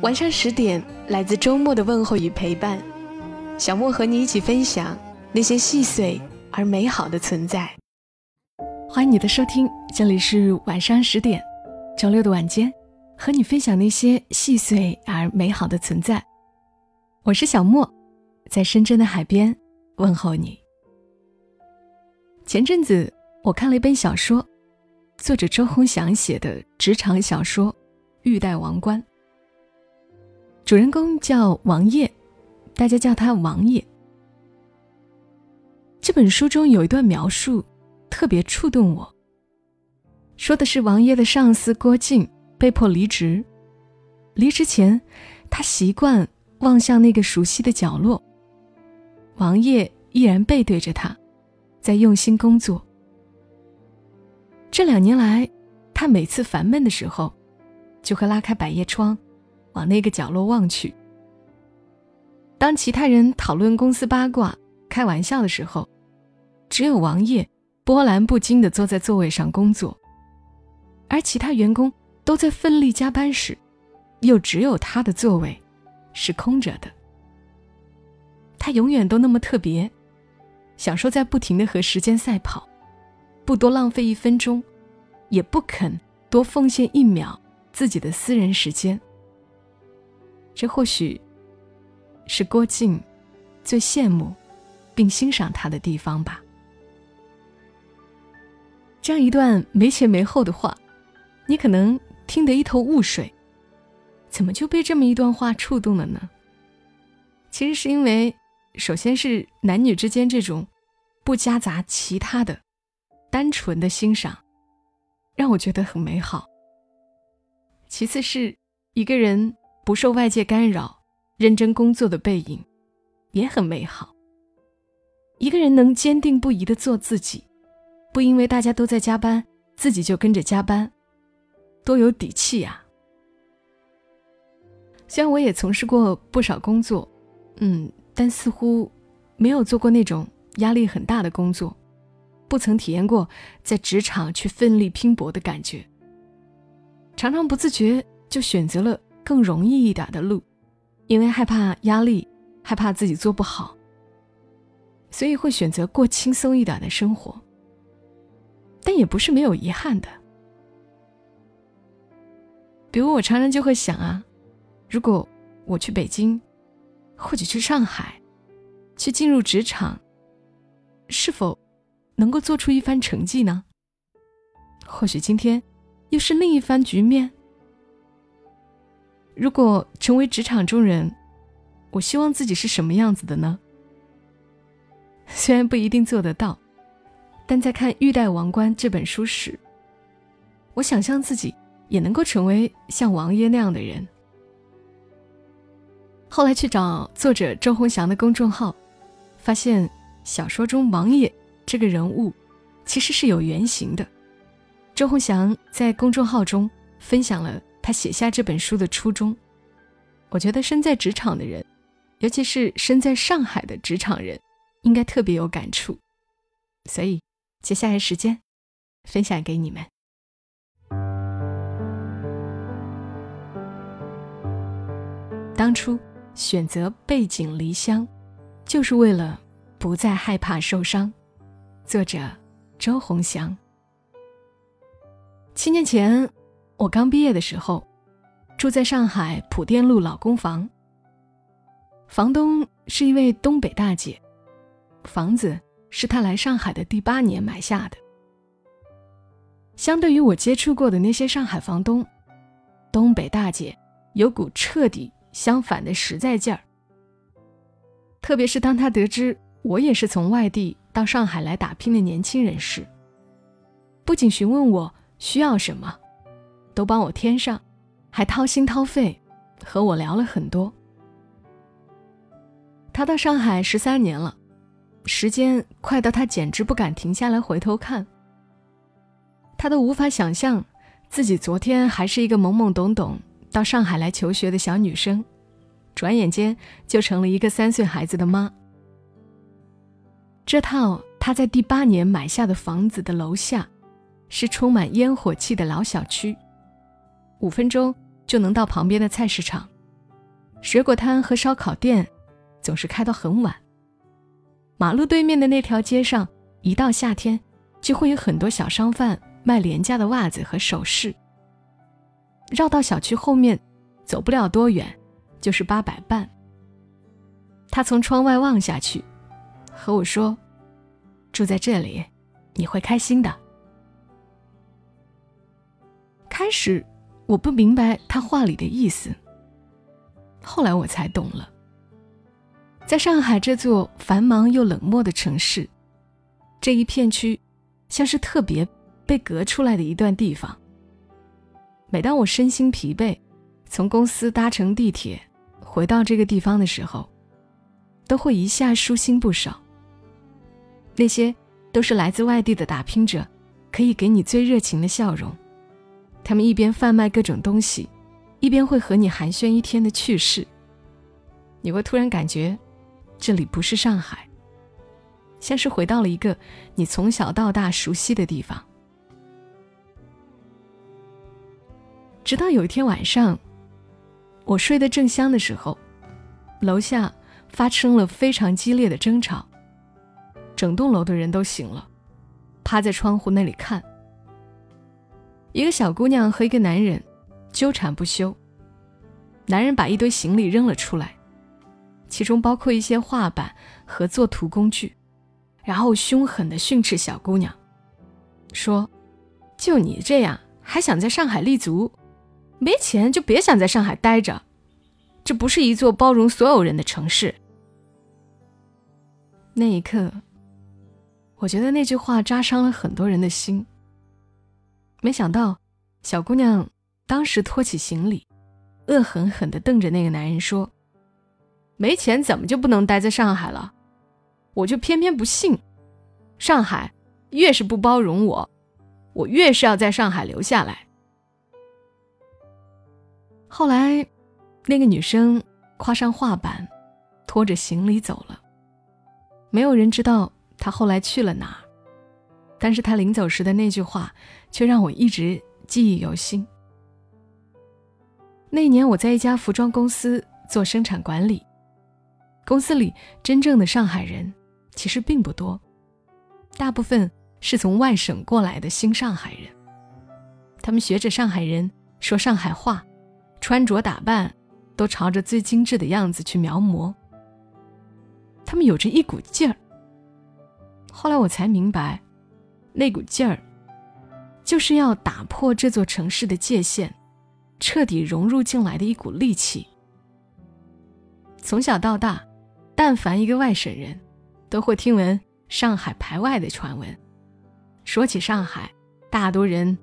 晚上十点，来自周末的问候与陪伴，小莫和你一起分享那些细碎而美好的存在。欢迎你的收听，这里是晚上十点，周六的晚间，和你分享那些细碎而美好的存在。我是小莫，在深圳的海边问候你。前阵子我看了一本小说，作者周鸿祥写的职场小说《欲戴王冠》。主人公叫王爷，大家叫他王爷。这本书中有一段描述特别触动我，说的是王爷的上司郭靖被迫离职，离职前，他习惯望向那个熟悉的角落，王爷依然背对着他，在用心工作。这两年来，他每次烦闷的时候，就会拉开百叶窗。往那个角落望去。当其他人讨论公司八卦、开玩笑的时候，只有王爷波澜不惊地坐在座位上工作；而其他员工都在奋力加班时，又只有他的座位是空着的。他永远都那么特别，享受在不停地和时间赛跑，不多浪费一分钟，也不肯多奉献一秒自己的私人时间。这或许是郭靖最羡慕并欣赏他的地方吧。这样一段没前没后的话，你可能听得一头雾水，怎么就被这么一段话触动了呢？其实是因为，首先是男女之间这种不夹杂其他的、单纯的欣赏，让我觉得很美好。其次是一个人。不受外界干扰，认真工作的背影，也很美好。一个人能坚定不移的做自己，不因为大家都在加班，自己就跟着加班，多有底气呀！虽然我也从事过不少工作，嗯，但似乎没有做过那种压力很大的工作，不曾体验过在职场去奋力拼搏的感觉，常常不自觉就选择了。更容易一点的路，因为害怕压力，害怕自己做不好，所以会选择过轻松一点的生活。但也不是没有遗憾的，比如我常常就会想啊，如果我去北京，或者去上海，去进入职场，是否能够做出一番成绩呢？或许今天又是另一番局面。如果成为职场中人，我希望自己是什么样子的呢？虽然不一定做得到，但在看《欲戴王冠》这本书时，我想象自己也能够成为像王爷那样的人。后来去找作者周鸿祥的公众号，发现小说中王爷这个人物其实是有原型的。周鸿祥在公众号中分享了。他写下这本书的初衷，我觉得身在职场的人，尤其是身在上海的职场人，应该特别有感触。所以，接下来时间分享给你们。当初选择背井离乡，就是为了不再害怕受伤。作者：周鸿祥。七年前。我刚毕业的时候，住在上海浦甸路老公房。房东是一位东北大姐，房子是她来上海的第八年买下的。相对于我接触过的那些上海房东，东北大姐有股彻底相反的实在劲儿。特别是当她得知我也是从外地到上海来打拼的年轻人时，不仅询问我需要什么。都帮我添上，还掏心掏肺，和我聊了很多。他到上海十三年了，时间快到他简直不敢停下来回头看。他都无法想象，自己昨天还是一个懵懵懂懂到上海来求学的小女生，转眼间就成了一个三岁孩子的妈。这套他在第八年买下的房子的楼下，是充满烟火气的老小区，五分钟就能到旁边的菜市场，水果摊和烧烤店总是开到很晚。马路对面的那条街上，一到夏天就会有很多小商贩。卖廉价的袜子和首饰。绕到小区后面，走不了多远，就是八佰伴。他从窗外望下去，和我说：“住在这里，你会开心的。”开始我不明白他话里的意思，后来我才懂了。在上海这座繁忙又冷漠的城市，这一片区像是特别。被隔出来的一段地方。每当我身心疲惫，从公司搭乘地铁回到这个地方的时候，都会一下舒心不少。那些都是来自外地的打拼者，可以给你最热情的笑容。他们一边贩卖各种东西，一边会和你寒暄一天的趣事。你会突然感觉，这里不是上海，像是回到了一个你从小到大熟悉的地方。直到有一天晚上，我睡得正香的时候，楼下发生了非常激烈的争吵。整栋楼的人都醒了，趴在窗户那里看。一个小姑娘和一个男人纠缠不休。男人把一堆行李扔了出来，其中包括一些画板和作图工具，然后凶狠地训斥小姑娘，说：“就你这样，还想在上海立足？”没钱就别想在上海待着，这不是一座包容所有人的城市。那一刻，我觉得那句话扎伤了很多人的心。没想到，小姑娘当时拖起行李，恶狠狠地瞪着那个男人说：“没钱怎么就不能待在上海了？我就偏偏不信，上海越是不包容我，我越是要在上海留下来。”后来，那个女生跨上画板，拖着行李走了。没有人知道她后来去了哪儿，但是她临走时的那句话，却让我一直记忆犹新。那年我在一家服装公司做生产管理，公司里真正的上海人其实并不多，大部分是从外省过来的新上海人，他们学着上海人说上海话。穿着打扮都朝着最精致的样子去描摹，他们有着一股劲儿。后来我才明白，那股劲儿，就是要打破这座城市的界限，彻底融入进来的一股力气。从小到大，但凡一个外省人，都会听闻上海排外的传闻。说起上海，大多人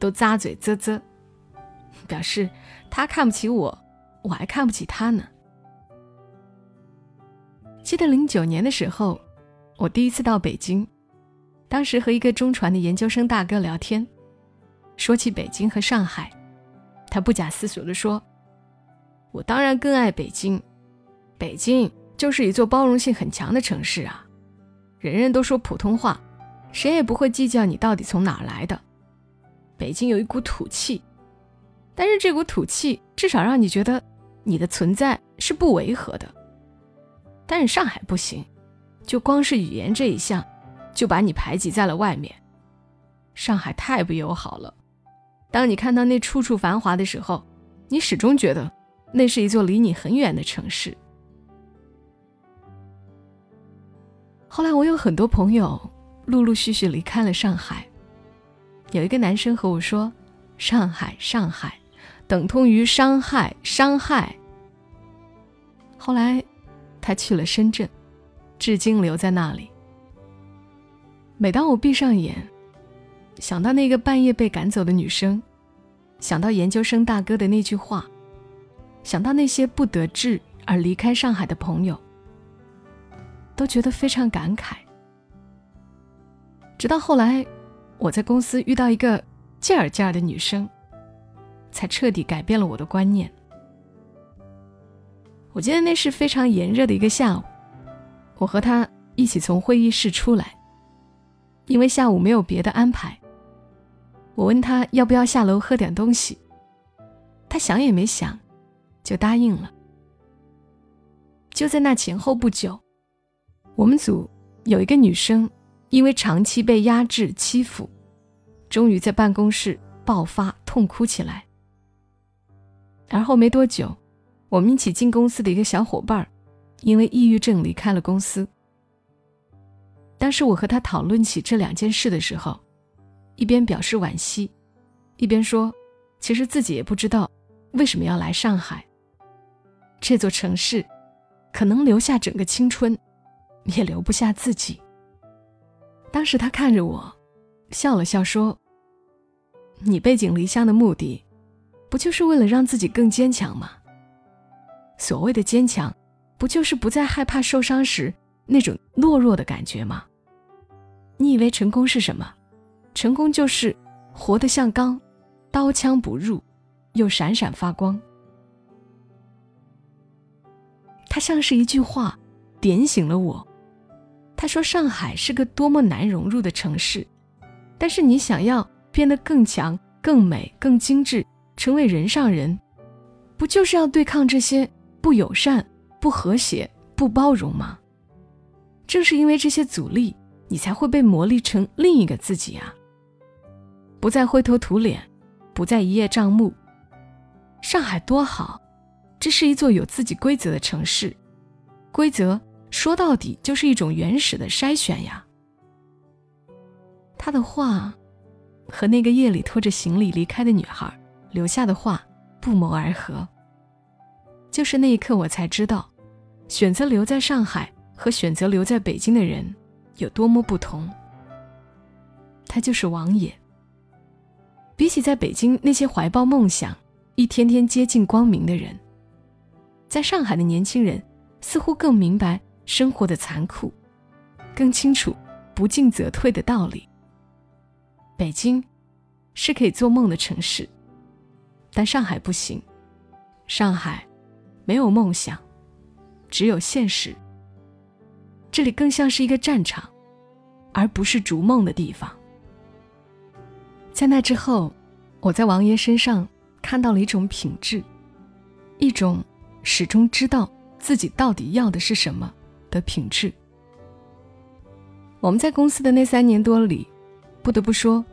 都咂嘴啧啧。表示他看不起我，我还看不起他呢。记得零九年的时候，我第一次到北京，当时和一个中传的研究生大哥聊天，说起北京和上海，他不假思索地说：“我当然更爱北京，北京就是一座包容性很强的城市啊，人人都说普通话，谁也不会计较你到底从哪儿来的。北京有一股土气。”但是这股土气至少让你觉得你的存在是不违和的，但是上海不行，就光是语言这一项，就把你排挤在了外面。上海太不友好了。当你看到那处处繁华的时候，你始终觉得那是一座离你很远的城市。后来我有很多朋友陆陆续续离开了上海，有一个男生和我说：“上海，上海。”等同于伤害，伤害。后来，他去了深圳，至今留在那里。每当我闭上眼，想到那个半夜被赶走的女生，想到研究生大哥的那句话，想到那些不得志而离开上海的朋友，都觉得非常感慨。直到后来，我在公司遇到一个劲儿劲儿的女生，才彻底改变了我的观念。我记得那是非常炎热的一个下午，我和她一起从会议室出来，因为下午没有别的安排。我问他要不要下楼喝点东西，他想也没想，就答应了。就在那前后不久，我们组有一个女生。因为长期被压制欺负，终于在办公室爆发痛哭起来。而后没多久，我们一起进公司的一个小伙伴因为抑郁症离开了公司。当时我和他讨论起这两件事的时候，一边表示惋惜，一边说：“其实自己也不知道为什么要来上海。这座城市，可能留下整个青春，也留不下自己。”当时他看着我，笑了笑说：“你背井离乡的目的，不就是为了让自己更坚强吗？所谓的坚强，不就是不再害怕受伤时那种懦弱的感觉吗？你以为成功是什么？成功就是活得像钢，刀枪不入，又闪闪发光。”它像是一句话，点醒了我。他说：“上海是个多么难融入的城市，但是你想要变得更强、更美、更精致，成为人上人，不就是要对抗这些不友善、不和谐、不包容吗？正是因为这些阻力，你才会被磨砺成另一个自己啊！不再灰头土脸，不再一叶障目。上海多好，这是一座有自己规则的城市，规则。”说到底就是一种原始的筛选呀。他的话，和那个夜里拖着行李离开的女孩留下的话不谋而合。就是那一刻，我才知道，选择留在上海和选择留在北京的人有多么不同。他就是王野。比起在北京那些怀抱梦想、一天天接近光明的人，在上海的年轻人似乎更明白。生活的残酷，更清楚不进则退的道理。北京是可以做梦的城市，但上海不行。上海没有梦想，只有现实。这里更像是一个战场，而不是逐梦的地方。在那之后，我在王爷身上看到了一种品质，一种始终知道自己到底要的是什么。的品质。我们在公司的那三年多里，不得不说，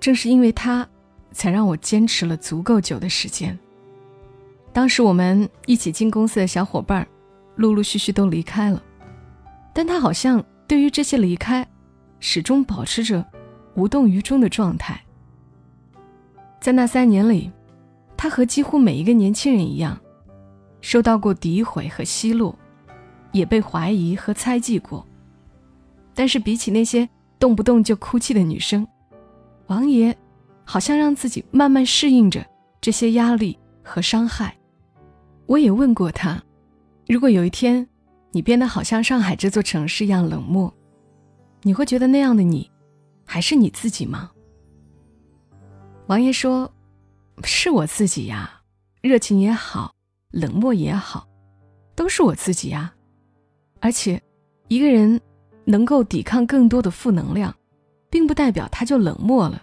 正是因为他，才让我坚持了足够久的时间。当时我们一起进公司的小伙伴，陆陆续续都离开了，但他好像对于这些离开，始终保持着无动于衷的状态。在那三年里，他和几乎每一个年轻人一样，受到过诋毁和奚落。也被怀疑和猜忌过，但是比起那些动不动就哭泣的女生，王爷好像让自己慢慢适应着这些压力和伤害。我也问过他，如果有一天你变得好像上海这座城市一样冷漠，你会觉得那样的你还是你自己吗？王爷说：“是我自己呀，热情也好，冷漠也好，都是我自己呀。”而且，一个人能够抵抗更多的负能量，并不代表他就冷漠了。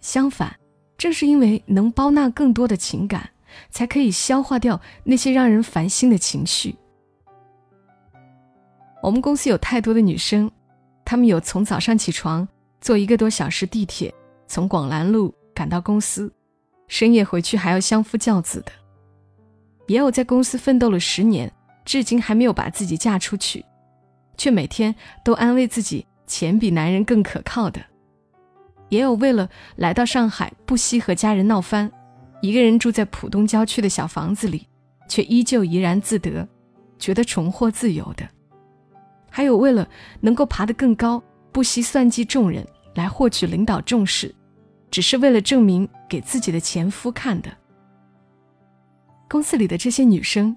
相反，正是因为能包纳更多的情感，才可以消化掉那些让人烦心的情绪。我们公司有太多的女生，她们有从早上起床坐一个多小时地铁从广兰路赶到公司，深夜回去还要相夫教子的；也有在公司奋斗了十年。至今还没有把自己嫁出去，却每天都安慰自己钱比男人更可靠的；也有为了来到上海不惜和家人闹翻，一个人住在浦东郊区的小房子里，却依旧怡然自得，觉得重获自由的；还有为了能够爬得更高，不惜算计众人来获取领导重视，只是为了证明给自己的前夫看的。公司里的这些女生，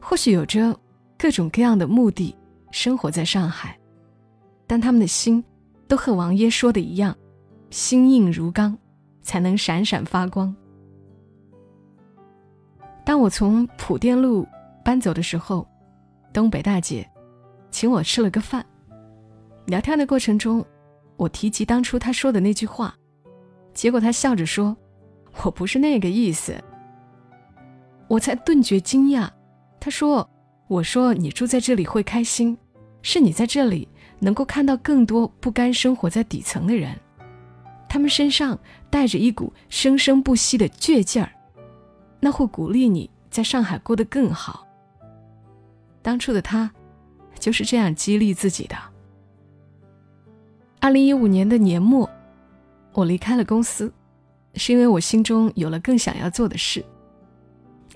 或许有着各种各样的目的，生活在上海，但她们的心都和王爷说的一样，心硬如钢，才能闪闪发光。当我从普店路搬走的时候，东北大姐请我吃了个饭。聊天的过程中，我提及当初他说的那句话，结果他笑着说：“我不是那个意思。”我才顿觉惊讶。他说：“我说你住在这里会开心，是你在这里能够看到更多不甘生活在底层的人，他们身上带着一股生生不息的倔劲儿。”那会鼓励你在上海过得更好。当初的他，就是这样激励自己的。二零一五年的年末，我离开了公司，是因为我心中有了更想要做的事。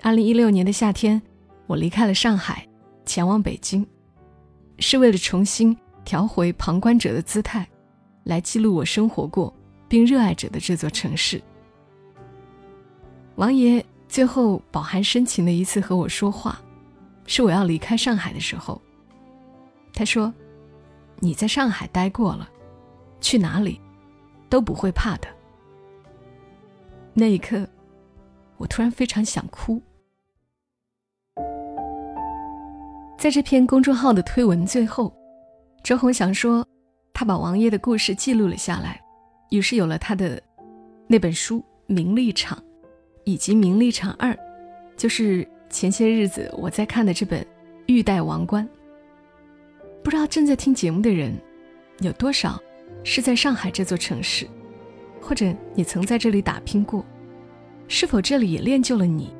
二零一六年的夏天，我离开了上海，前往北京，是为了重新调回旁观者的姿态，来记录我生活过并热爱着的这座城市。王爷。最后，饱含深情的一次和我说话，是我要离开上海的时候。他说：“你在上海待过了，去哪里都不会怕的。”那一刻，我突然非常想哭。在这篇公众号的推文最后，周鸿祥说，他把王爷的故事记录了下来，于是有了他的那本书《名利场》。以及《名利场二》，就是前些日子我在看的这本《玉戴王冠》。不知道正在听节目的人，有多少是在上海这座城市，或者你曾在这里打拼过？是否这里也练就了你，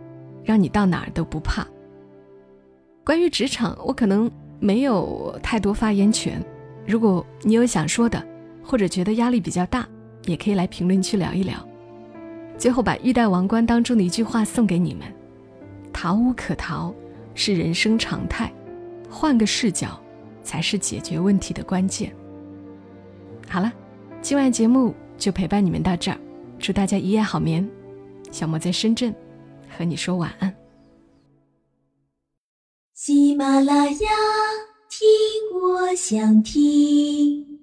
让你到哪儿都不怕？关于职场，我可能没有太多发言权。如果你有想说的，或者觉得压力比较大，也可以来评论区聊一聊。最后，把《玉带王冠》当中的一句话送给你们：“逃无可逃，是人生常态；换个视角，才是解决问题的关键。”好了，今晚节目就陪伴你们到这儿，祝大家一夜好眠。小莫在深圳，和你说晚安。喜马拉雅，听我想听。